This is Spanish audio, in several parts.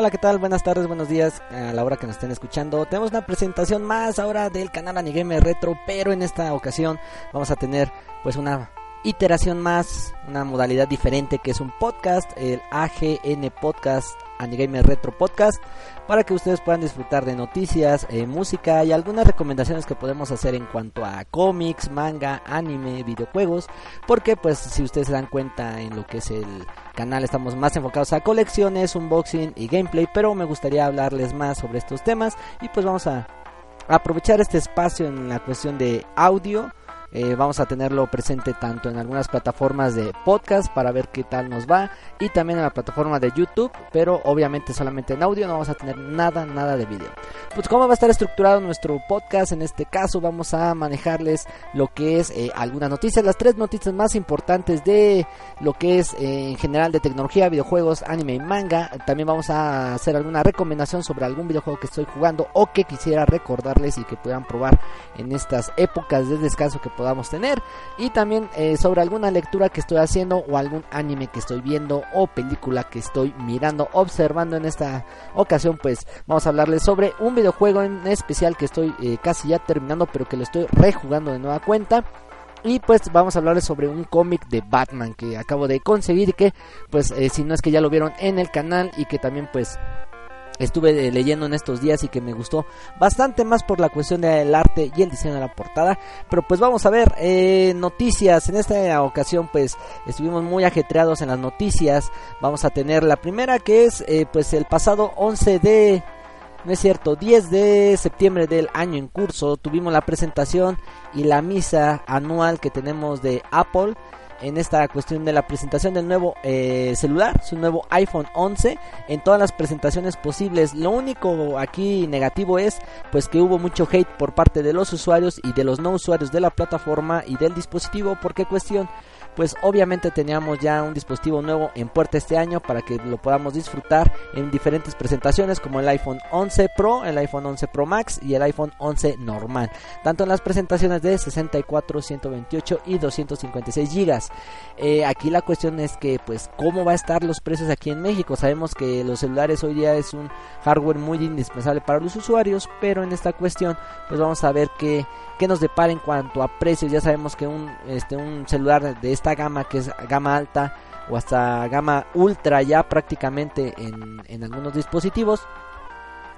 Hola, ¿qué tal? Buenas tardes, buenos días a la hora que nos estén escuchando. Tenemos una presentación más ahora del canal Anigame Retro, pero en esta ocasión vamos a tener pues una iteración más, una modalidad diferente que es un podcast, el AGN Podcast, Anigame Retro Podcast, para que ustedes puedan disfrutar de noticias, eh, música y algunas recomendaciones que podemos hacer en cuanto a cómics, manga, anime, videojuegos, porque pues si ustedes se dan cuenta en lo que es el canal estamos más enfocados a colecciones, unboxing y gameplay, pero me gustaría hablarles más sobre estos temas y pues vamos a aprovechar este espacio en la cuestión de audio eh, vamos a tenerlo presente tanto en algunas plataformas de podcast para ver qué tal nos va y también en la plataforma de YouTube, pero obviamente solamente en audio, no vamos a tener nada, nada de video. Pues cómo va a estar estructurado nuestro podcast, en este caso vamos a manejarles lo que es eh, algunas noticias, las tres noticias más importantes de lo que es eh, en general de tecnología, videojuegos, anime y manga. También vamos a hacer alguna recomendación sobre algún videojuego que estoy jugando o que quisiera recordarles y que puedan probar en estas épocas de descanso que podamos tener. Y también eh, sobre alguna lectura que estoy haciendo o algún anime que estoy viendo o película que estoy mirando, observando en esta ocasión pues vamos a hablarles sobre un videojuego en especial que estoy eh, casi ya terminando pero que lo estoy rejugando de nueva cuenta. Y pues vamos a hablarles sobre un cómic de Batman que acabo de conseguir que pues eh, si no es que ya lo vieron en el canal y que también pues estuve eh, leyendo en estos días y que me gustó bastante más por la cuestión del arte y el diseño de la portada. Pero pues vamos a ver eh, noticias. En esta ocasión pues estuvimos muy ajetreados en las noticias. Vamos a tener la primera que es eh, pues el pasado 11 de... No es cierto, 10 de septiembre del año en curso tuvimos la presentación y la misa anual que tenemos de Apple en esta cuestión de la presentación del nuevo eh, celular, su nuevo iPhone 11 en todas las presentaciones posibles. Lo único aquí negativo es pues que hubo mucho hate por parte de los usuarios y de los no usuarios de la plataforma y del dispositivo. ¿Por qué cuestión? pues obviamente teníamos ya un dispositivo nuevo en puerta este año para que lo podamos disfrutar en diferentes presentaciones como el iPhone 11 Pro, el iPhone 11 Pro Max y el iPhone 11 normal, tanto en las presentaciones de 64, 128 y 256 Eh, aquí la cuestión es que pues cómo va a estar los precios aquí en México. Sabemos que los celulares hoy día es un hardware muy indispensable para los usuarios, pero en esta cuestión pues vamos a ver qué, qué nos depara en cuanto a precios. Ya sabemos que un, este, un celular de esta gama que es gama alta o hasta gama ultra ya prácticamente en, en algunos dispositivos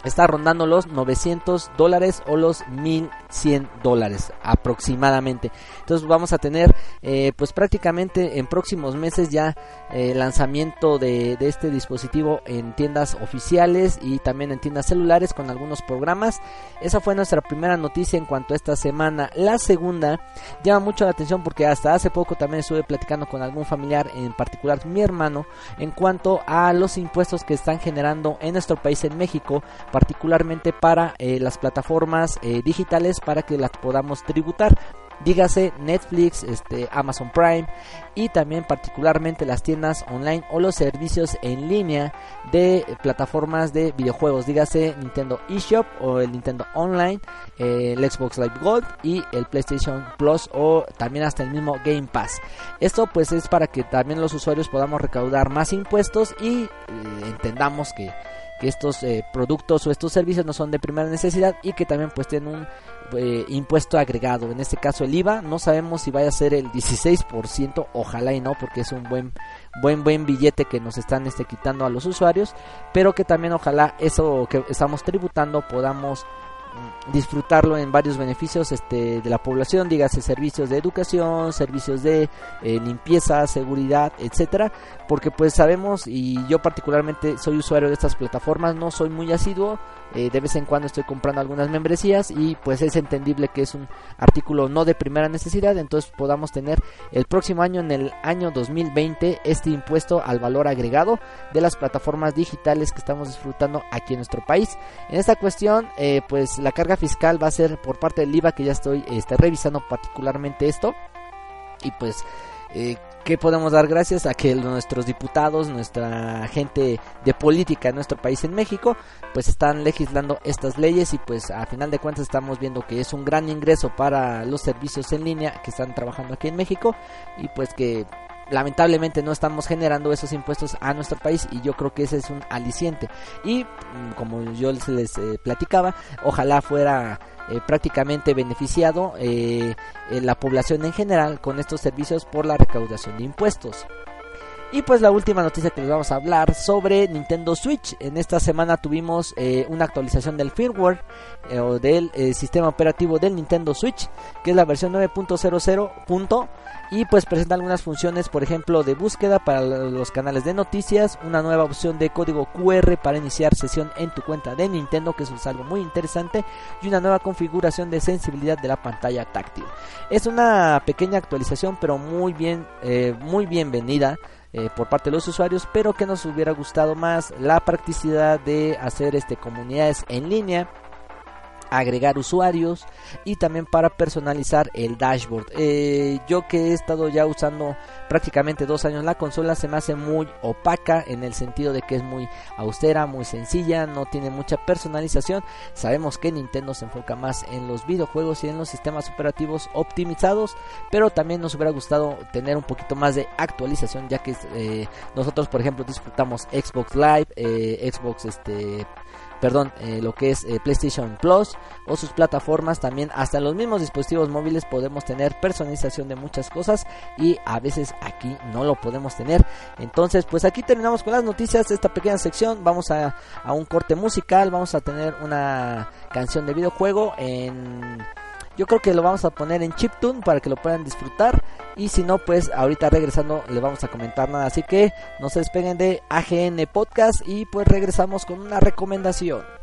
está rondando los 900 dólares o los 1100 dólares aproximadamente. Entonces vamos a tener eh, pues prácticamente en próximos meses ya eh, lanzamiento de, de, este dispositivo en tiendas oficiales y también en tiendas celulares con algunos programas. Esa fue nuestra primera noticia en cuanto a esta semana. La segunda llama mucho la atención porque hasta hace poco también estuve platicando con algún familiar, en particular mi hermano, en cuanto a los impuestos que están generando en nuestro país en México particularmente para eh, las plataformas eh, digitales para que las podamos tributar dígase Netflix, este, Amazon Prime y también particularmente las tiendas online o los servicios en línea de plataformas de videojuegos, dígase Nintendo eShop o el Nintendo Online, eh, el Xbox Live Gold y el PlayStation Plus o también hasta el mismo Game Pass. Esto pues es para que también los usuarios podamos recaudar más impuestos y entendamos que que estos eh, productos o estos servicios no son de primera necesidad y que también pues tienen un eh, impuesto agregado. En este caso el IVA, no sabemos si vaya a ser el 16%, ojalá y no, porque es un buen buen buen billete que nos están este, quitando a los usuarios, pero que también ojalá eso que estamos tributando podamos disfrutarlo en varios beneficios este, de la población, dígase servicios de educación, servicios de eh, limpieza, seguridad, etcétera, porque pues sabemos y yo particularmente soy usuario de estas plataformas, no soy muy asiduo, eh, de vez en cuando estoy comprando algunas membresías y pues es entendible que es un artículo no de primera necesidad, entonces podamos tener el próximo año en el año 2020 este impuesto al valor agregado de las plataformas digitales que estamos disfrutando aquí en nuestro país. En esta cuestión, eh, pues la carga fiscal va a ser por parte del IVA que ya estoy este, revisando particularmente esto y pues eh, que podemos dar gracias a que nuestros diputados, nuestra gente de política en nuestro país en México, pues están legislando estas leyes y pues a final de cuentas estamos viendo que es un gran ingreso para los servicios en línea que están trabajando aquí en México y pues que lamentablemente no estamos generando esos impuestos a nuestro país y yo creo que ese es un aliciente y mm, como yo les, eh, platicaba ojalá fuera eh, prácticamente beneficiado eh, la población en general con estos servicios por la recaudación de impuestos. Y pues la última noticia que les vamos a hablar sobre Nintendo Switch. En esta semana tuvimos eh, una actualización del firmware o del sistema operativo del Nintendo Switch, que es la versión 9.00. Y pues presenta algunas funciones, por ejemplo, de búsqueda para los canales de noticias, una nueva opción de código QR para iniciar sesión en tu cuenta de Nintendo, que eso es algo muy interesante, y una nueva configuración de sensibilidad de la pantalla táctil. Es una pequeña actualización, pero muy bien, eh, muy bienvenida. Eh, por parte de los usuarios, pero que nos hubiera gustado más la practicidad de hacer este comunidades en línea agregar usuarios y también para personalizar el dashboard. Eh, yo que he estado ya usando prácticamente dos años la consola se me hace muy opaca en el sentido de que es muy austera, muy sencilla, no tiene mucha personalización. Sabemos que Nintendo se enfoca más en los videojuegos y en los sistemas operativos optimizados, pero también nos hubiera gustado tener un poquito más de actualización ya que eh, nosotros por ejemplo disfrutamos Xbox Live, eh, Xbox este perdón, eh, lo que es eh, PlayStation Plus o sus plataformas también. Hasta los mismos dispositivos móviles podemos tener personalización de muchas cosas y a veces aquí no lo podemos tener. Entonces pues aquí terminamos con las noticias de esta pequeña sección. Vamos a, a un corte musical. Vamos a tener una canción de videojuego en yo creo que lo vamos a poner en chiptune para que lo puedan disfrutar. Y si no, pues ahorita regresando le vamos a comentar nada. Así que no se despeguen de AGN Podcast y pues regresamos con una recomendación.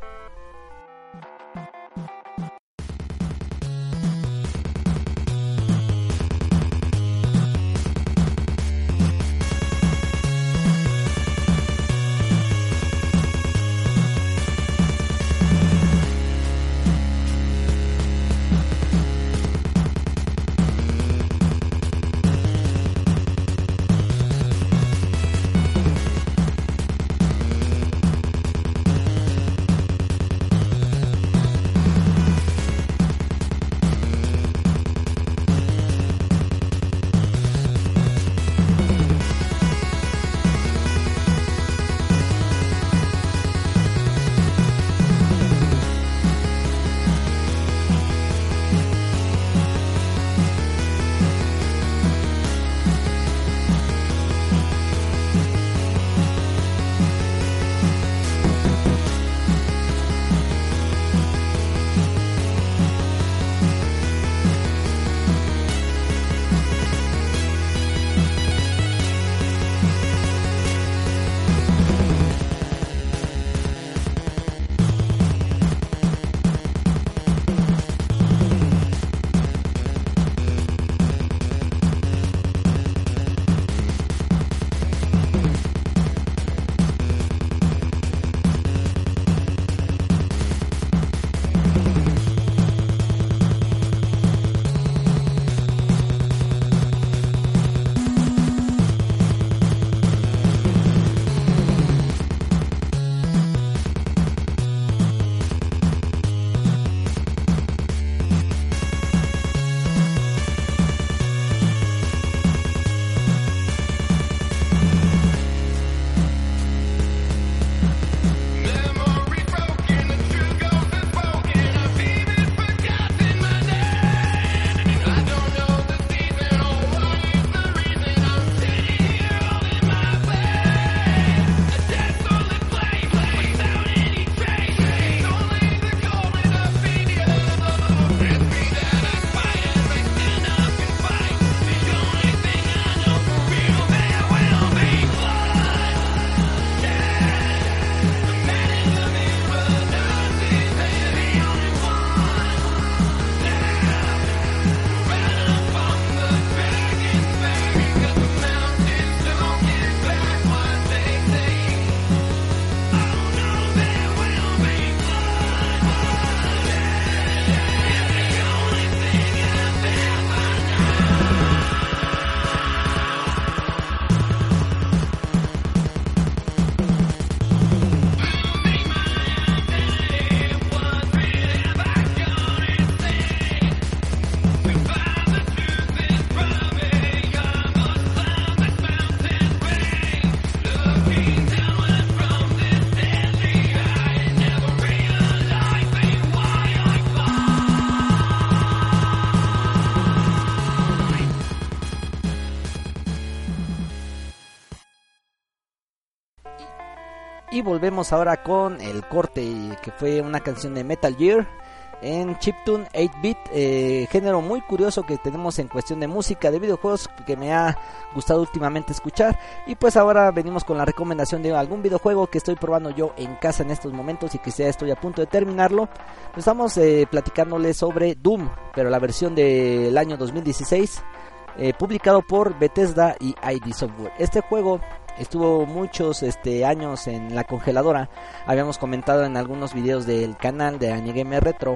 Volvemos ahora con el corte que fue una canción de Metal Gear en chiptune 8-bit, eh, género muy curioso que tenemos en cuestión de música, de videojuegos que me ha gustado últimamente escuchar. Y pues ahora venimos con la recomendación de algún videojuego que estoy probando yo en casa en estos momentos y que ya estoy a punto de terminarlo. Estamos eh, platicándole sobre Doom, pero la versión del año 2016. Eh, publicado por Bethesda y ID Software. Este juego estuvo muchos este, años en la congeladora. Habíamos comentado en algunos videos del canal de Anigame Retro.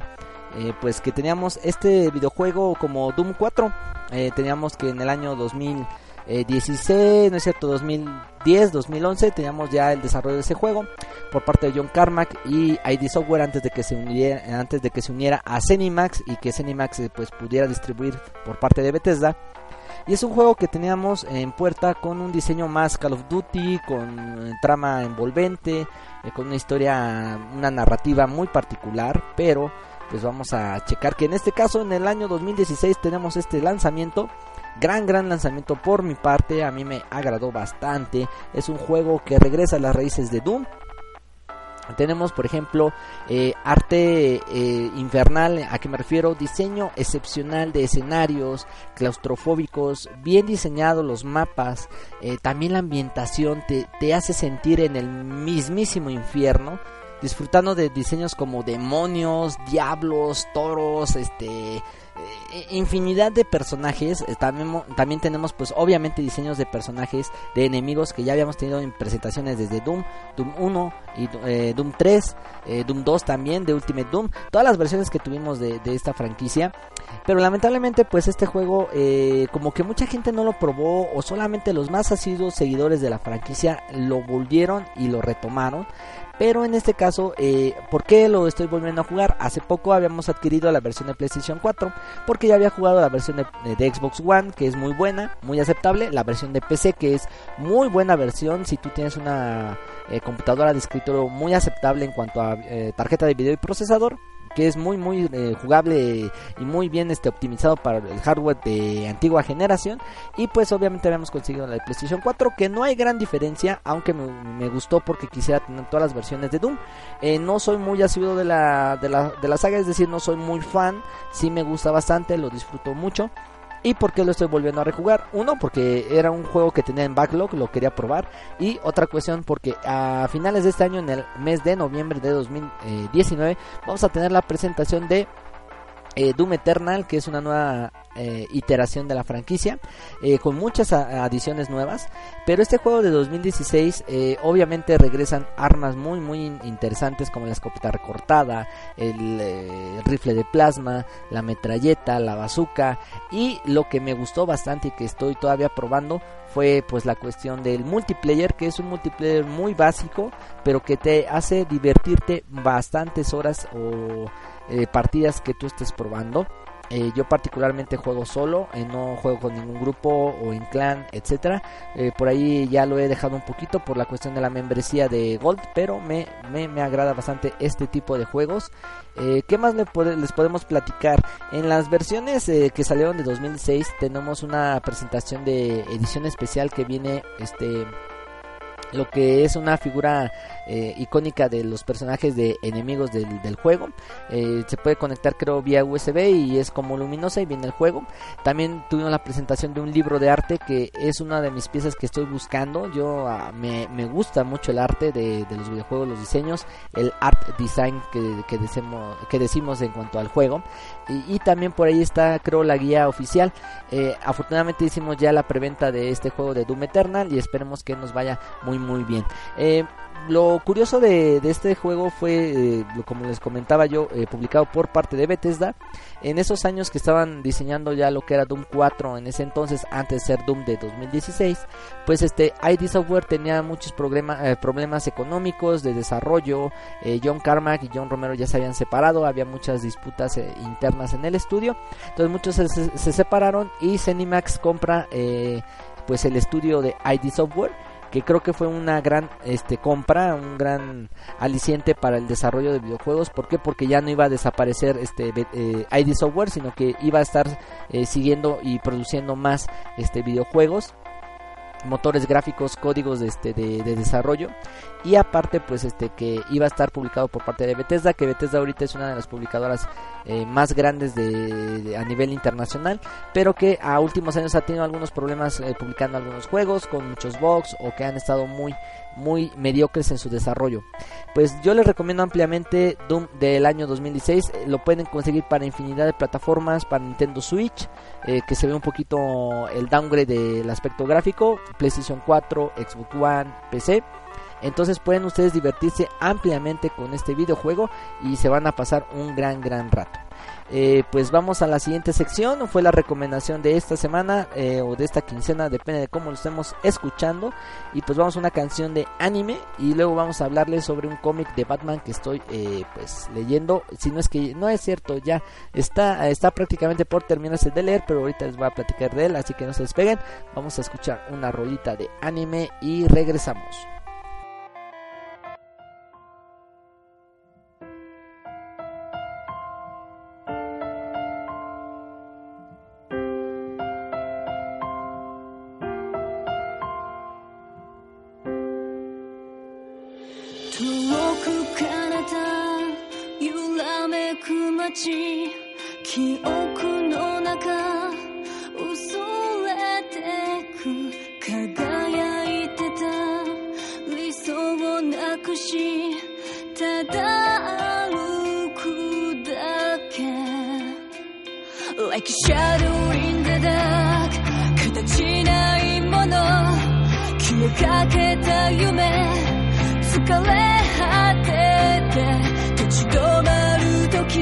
Eh, pues que teníamos este videojuego como Doom 4. Eh, teníamos que en el año 2016, no es cierto, 2010, 2011 teníamos ya el desarrollo de ese juego por parte de John Carmack y ID Software antes de que se uniera, antes de que se uniera a Zenimax y que Zenimax eh, pues pudiera distribuir por parte de Bethesda. Y es un juego que teníamos en puerta con un diseño más Call of Duty, con eh, trama envolvente, eh, con una historia, una narrativa muy particular, pero pues vamos a checar que en este caso en el año 2016 tenemos este lanzamiento. Gran gran lanzamiento por mi parte a mí me agradó bastante. Es un juego que regresa a las raíces de Doom tenemos, por ejemplo, eh, arte eh, infernal, a que me refiero, diseño excepcional de escenarios claustrofóbicos, bien diseñados los mapas, eh, también la ambientación te, te hace sentir en el mismísimo infierno disfrutando de diseños como demonios, diablos, toros, este infinidad de personajes. Eh, también, también tenemos pues obviamente diseños de personajes de enemigos que ya habíamos tenido en presentaciones desde Doom, Doom 1 y eh, Doom 3, Doom 2 también, de Ultimate Doom, todas las versiones que tuvimos de, esta franquicia. Pero lamentablemente pues este juego como que mucha gente no lo probó o solamente los más asiduos seguidores de la franquicia lo volvieron y lo retomaron. Pero en este caso, eh, ¿por qué lo estoy volviendo a jugar? Hace poco habíamos adquirido la versión de PlayStation 4 porque ya había jugado la versión de, Xbox One que es muy buena, muy aceptable, la versión de PC que es muy buena versión si tú tienes una eh, computadora de escritorio muy aceptable en cuanto a eh, tarjeta de video y procesador que es muy muy eh, jugable y muy bien este optimizado para el hardware de antigua generación. Y pues obviamente habíamos conseguido la de PlayStation 4 que no hay gran diferencia aunque me, gustó porque quisiera tener todas las versiones de Doom. Eh, no soy muy asiduo de la, de la de la saga es decir no soy muy fan. Sí me gusta bastante lo disfruto mucho ¿Y por qué lo estoy volviendo a rejugar? Uno, porque era un juego que tenía en backlog, lo quería probar. Y otra cuestión, porque a finales de este año, en el mes de noviembre de 2019, vamos a tener la presentación de eh, Doom Eternal, que es una nueva eh, iteración de la franquicia, eh, con muchas adiciones nuevas. Pero este juego de 2016, obviamente regresan armas muy, muy interesantes como la escopeta recortada, el, rifle de plasma, la metralleta, la bazooka. Y lo que me gustó bastante y que estoy todavía probando fue pues la cuestión del multiplayer que es un multiplayer muy básico pero que te hace divertirte bastantes horas o eh, partidas que tú estés probando. Eh, yo particularmente juego solo, eh, no juego con ningún grupo o en clan, etcétera. por ahí ya lo he dejado un poquito por la cuestión de la membresía de Gold, pero me, me, agrada bastante este tipo de juegos. ¿Qué más les podemos platicar? En las versiones que salieron de 2006 tenemos una presentación de edición especial que viene este lo que es una figura eh, icónica de los personajes de enemigos del, del juego. Eh, se puede conectar creo vía USB y es como luminosa y viene el juego. También tuvimos la presentación de un libro de arte que es una de mis piezas que estoy buscando. Yo ah, me, me, gusta mucho el arte de, de, los videojuegos, los diseños, el art design que, que, decimos, que decimos en cuanto al juego. Y, también por ahí está creo la guía oficial. Eh, afortunadamente hicimos ya la preventa de este juego de Doom Eternal y esperemos que nos vaya muy muy bien. Eh, lo curioso de, este juego fue, eh, como les comentaba yo, eh, publicado por parte de Bethesda. En esos años que estaban diseñando ya lo que era Doom 4 en ese entonces, antes de ser Doom de 2016, pues este ID Software tenía muchos problemas económicos de desarrollo. John Carmack y John Romero ya se habían separado, había muchas disputas internas en el estudio. Entonces muchos se, se separaron y Zenimax compra pues el estudio de ID Software que creo que fue una gran este compra, un gran aliciente para el desarrollo de videojuegos. ¿Por qué? Porque ya no iba a desaparecer este eh, ID Software, sino que iba a estar eh, siguiendo y produciendo más este videojuegos. Motores gráficos, códigos de, este, de, desarrollo. Y aparte pues este que iba a estar publicado por parte de Bethesda, que Bethesda ahorita es una de las publicadoras eh, más grandes de, a nivel internacional, pero que a últimos años ha tenido algunos problemas eh, publicando algunos juegos con muchos bugs o que han estado muy muy mediocres en su desarrollo. Pues yo les recomiendo ampliamente Doom del año 2016, eh, lo pueden conseguir para infinidad de plataformas, para Nintendo Switch, que se ve un poquito el downgrade del aspecto gráfico, PlayStation 4, Xbox One, PC. Entonces pueden ustedes divertirse ampliamente con este videojuego y se van a pasar un gran, gran rato. Eh, pues vamos a la siguiente sección. Fue la recomendación de esta semana eh, o de esta quincena, depende de cómo lo estemos escuchando. Y pues vamos a una canción de anime y luego vamos a hablarles sobre un cómic de Batman que estoy eh, pues leyendo. Si no es que no es cierto, ya está, está prácticamente por terminarse de leer, pero ahorita les voy a platicar de él, así que no se despeguen. Vamos a escuchar una rolita de anime y regresamos. かけた夢疲れ果てて立ち止まる時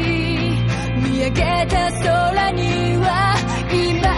見上げた空には今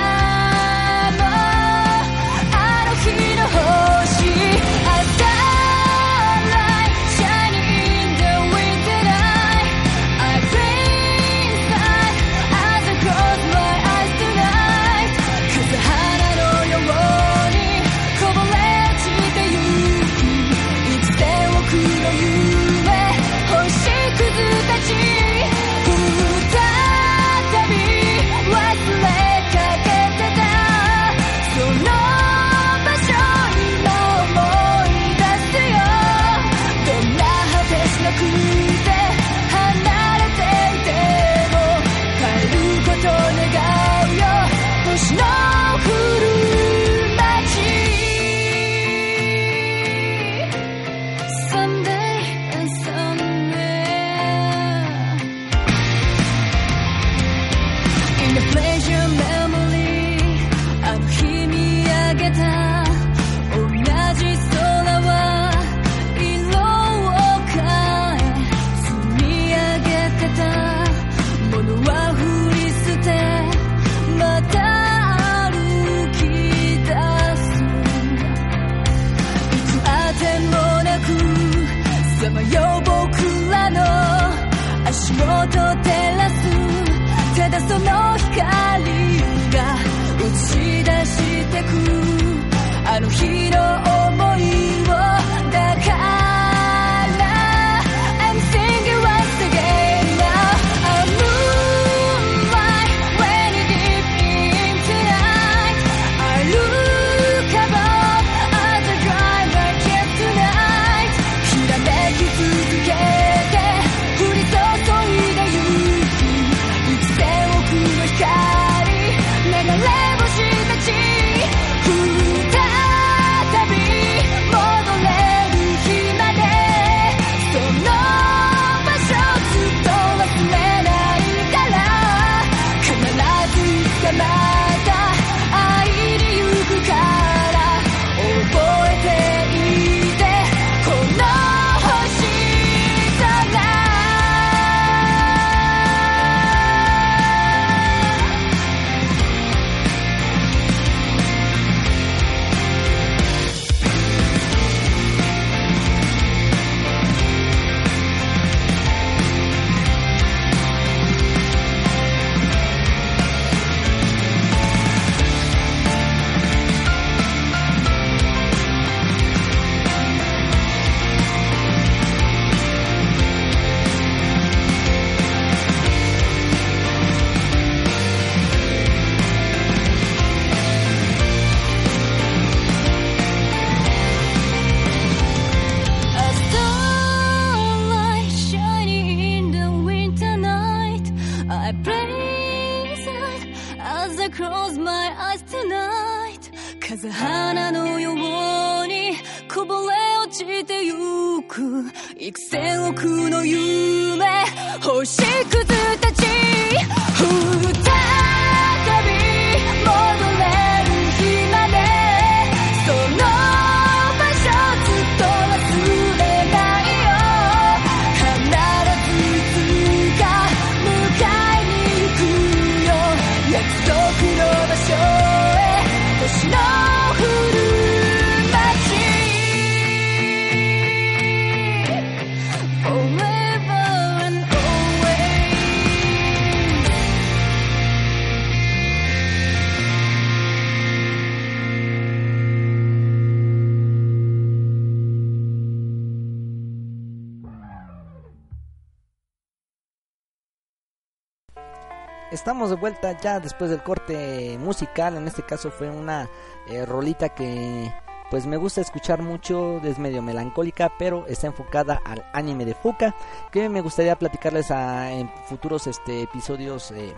Estamos de vuelta ya después del corte musical. En este caso fue una eh, rolita que pues me gusta escuchar mucho, es medio melancólica, pero está enfocada al anime de Fuka, que me gustaría platicarles a- en futuros este, episodios eh,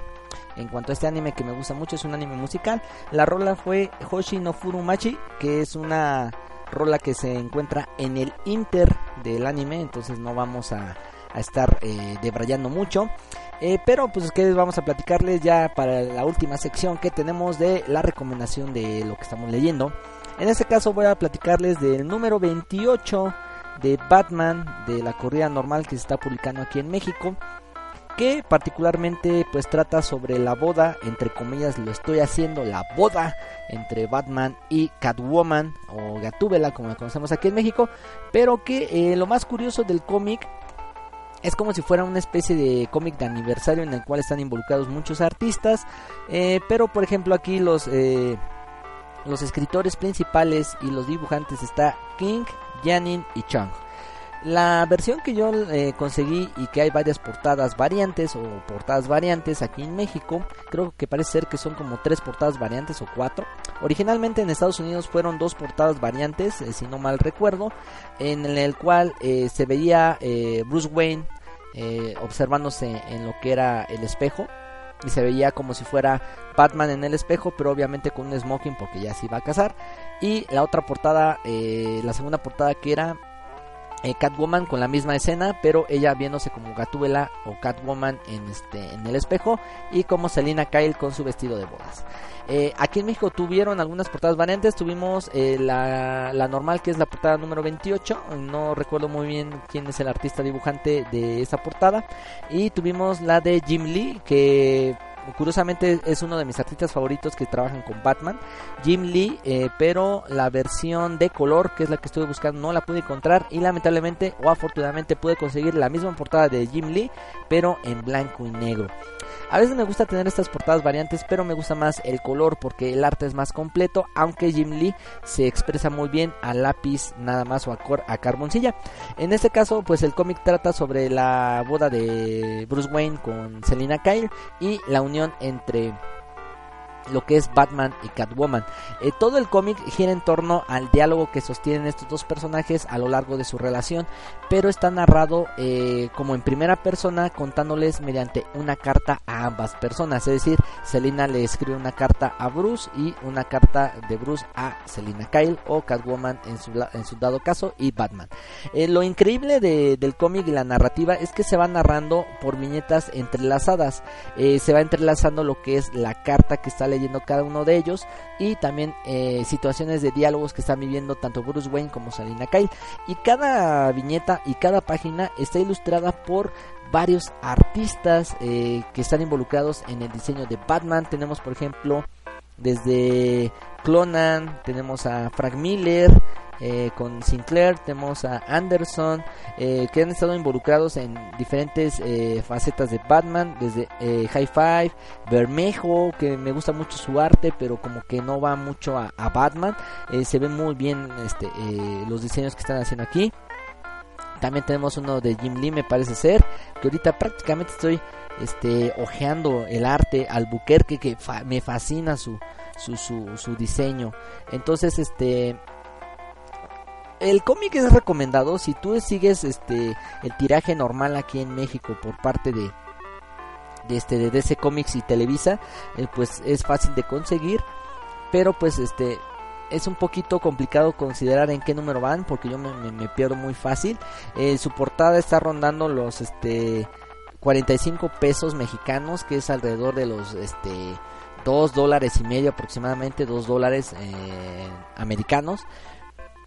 en cuanto a este anime que me gusta mucho, es un anime musical. La rola fue Hoshi no Furumachi, que es una rola que se encuentra en el inter del anime, entonces no vamos a, estar eh, debrayando mucho. Eh, pero pues que vamos a platicarles ya para la última sección que tenemos de la recomendación de lo que estamos leyendo. En este caso voy a platicarles del número 28 de Batman de la corrida normal que se está publicando aquí en México. Que particularmente pues trata sobre la boda, entre comillas lo estoy haciendo, la boda entre Batman y Catwoman o Gatúbela como la conocemos aquí en México. Pero que eh, lo más curioso del cómic es como si fuera una especie de cómic de aniversario en el cual están involucrados muchos artistas. eh, pero por ejemplo aquí los, eh, los escritores principales y los dibujantes está King, Janin y Chung. La versión que yo eh, conseguí y que hay varias portadas variantes o portadas variantes aquí en México, creo que parece ser que son como tres portadas variantes o cuatro. Originalmente en Estados Unidos fueron dos portadas variantes, eh, si no mal recuerdo, en el cual eh, se veía eh, Bruce Wayne observándose en lo que era el espejo y se veía como si fuera Batman en el espejo, pero obviamente con un smoking porque ya se iba a casar. Y la otra portada, la segunda portada que era eh, Catwoman con la misma escena, pero ella viéndose como Gatúbela o Catwoman en este en el espejo y como Selina Kyle con su vestido de bodas. Eh, aquí en México tuvieron algunas portadas variantes, tuvimos eh, la, la normal que es la portada número 28, no recuerdo muy bien quién es el artista dibujante de esa portada, y tuvimos la de Jim Lee que curiosamente es uno de mis artistas favoritos que trabajan con Batman, Jim Lee, eh, pero la versión de color, que es la que estuve buscando, no la pude encontrar y lamentablemente o afortunadamente pude conseguir la misma portada de Jim Lee, pero en blanco y negro. A veces me gusta tener estas portadas variantes, pero me gusta más el color porque el arte es más completo, aunque Jim Lee se expresa muy bien a lápiz nada más o a, cor- carboncilla. En este caso, pues el cómic trata sobre la boda de Bruce Wayne con Selina Kyle y la unión entre lo que es Batman y Catwoman. Eh, todo el cómic gira en torno al diálogo que sostienen estos dos personajes a lo largo de su relación, pero está narrado eh, como en primera persona contándoles mediante una carta a ambas personas, es decir, Selina le escribe una carta a Bruce y una carta de Bruce a Selina Kyle o Catwoman en su, en su dado caso y Batman. Eh, lo increíble de- del cómic y la narrativa es que se va narrando por viñetas entrelazadas, se va entrelazando lo que es la carta que está leyendo cada uno de ellos y también eh, situaciones de diálogos que están viviendo tanto Bruce Wayne como Selina Kyle. Y cada viñeta y cada página está ilustrada por varios artistas eh, que están involucrados en el diseño de Batman. Tenemos por ejemplo desde Clonan tenemos a Frank Miller eh, con Sinclair, tenemos a Anderson, eh, que han estado involucrados en diferentes eh, facetas de Batman, desde eh, High Five, Bermejo, que me gusta mucho su arte, pero como que no va mucho a, a Batman, eh, se ven muy bien este, eh, los diseños que están haciendo aquí. También tenemos uno de Jim Lee, me parece ser, que ahorita prácticamente estoy este ojeando el arte Albuquerque que fa- me fascina su, su, su, su diseño. Entonces, este el cómic es recomendado si tú sigues este el tiraje normal aquí en México por parte de de este de DC Comics y Televisa, eh, pues es fácil de conseguir, pero pues este es un poquito complicado considerar en qué número van porque yo me, me- pierdo muy fácil. Eh, su portada está rondando los este 45 pesos mexicanos, que es alrededor de los este 2 dólares y medio aproximadamente, 2 dólares eh, americanos.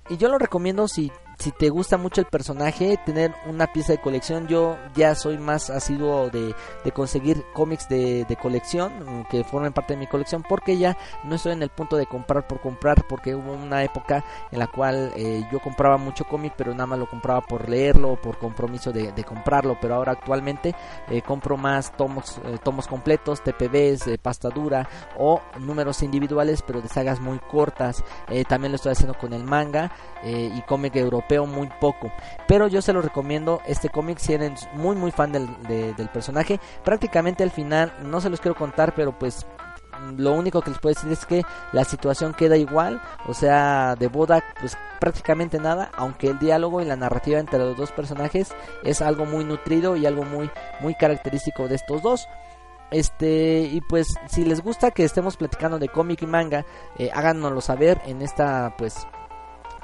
Y yo lo recomiendo si, si te gusta mucho el personaje, tener una pieza de colección. Yo ya soy más asiduo de, de conseguir cómics de, de colección mm, que formen parte de mi colección porque ya no estoy en el punto de comprar por comprar porque hubo una época en la cual eh, yo compraba mucho cómic pero nada más lo compraba por leerlo o por compromiso de, de comprarlo. Pero ahora actualmente eh, compro más tomos eh, tomos completos TPBs eh, pasta dura o números individuales pero de sagas muy cortas. También lo estoy haciendo con el manga y cómic europeo muy poco pero yo se lo recomiendo este cómic si eres muy muy fan del, de- del personaje prácticamente al final no se los quiero contar pero pues lo único que les puedo decir es que la situación queda igual, o sea, de Bodak pues prácticamente nada, aunque el diálogo y la narrativa entre los dos personajes es algo muy nutrido y algo muy muy característico de estos dos. Este, y pues si les gusta que estemos platicando de cómic y manga, eh, háganoslo saber en esta pues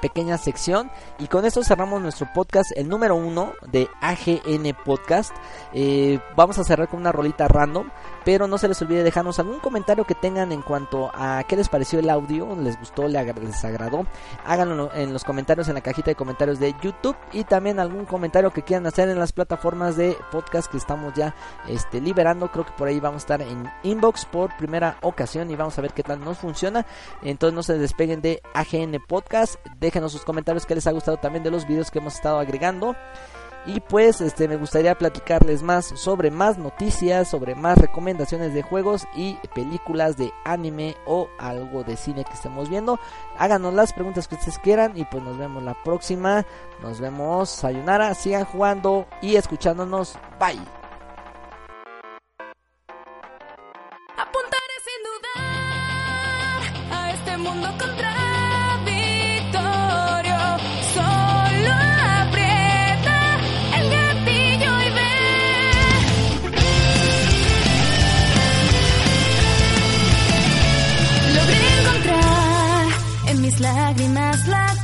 pequeña sección. Y con esto cerramos nuestro podcast el número uno de AGN Podcast. Eh, vamos a cerrar con una rolita random pero no se les olvide dejarnos algún comentario que tengan en cuanto a qué les pareció el audio les gustó les agradó. Háganlo en los comentarios en la cajita de comentarios de YouTube. Y también algún comentario que quieran hacer en las plataformas de podcast que estamos ya este, liberando. Creo que por ahí vamos a estar en inbox por primera ocasión y vamos a ver qué tal nos funciona. Entonces no se despeguen de AGN Podcast. Déjenos sus comentarios que les ha gustado también de los videos que hemos estado agregando. Y pues este me gustaría platicarles más sobre más noticias, sobre más recomendaciones de juegos y películas de anime o algo de cine que estemos viendo. Háganos las preguntas que ustedes quieran y pues nos vemos la próxima. Nos vemos, sayonara, sigan jugando y escuchándonos. Bye. Lágrimas la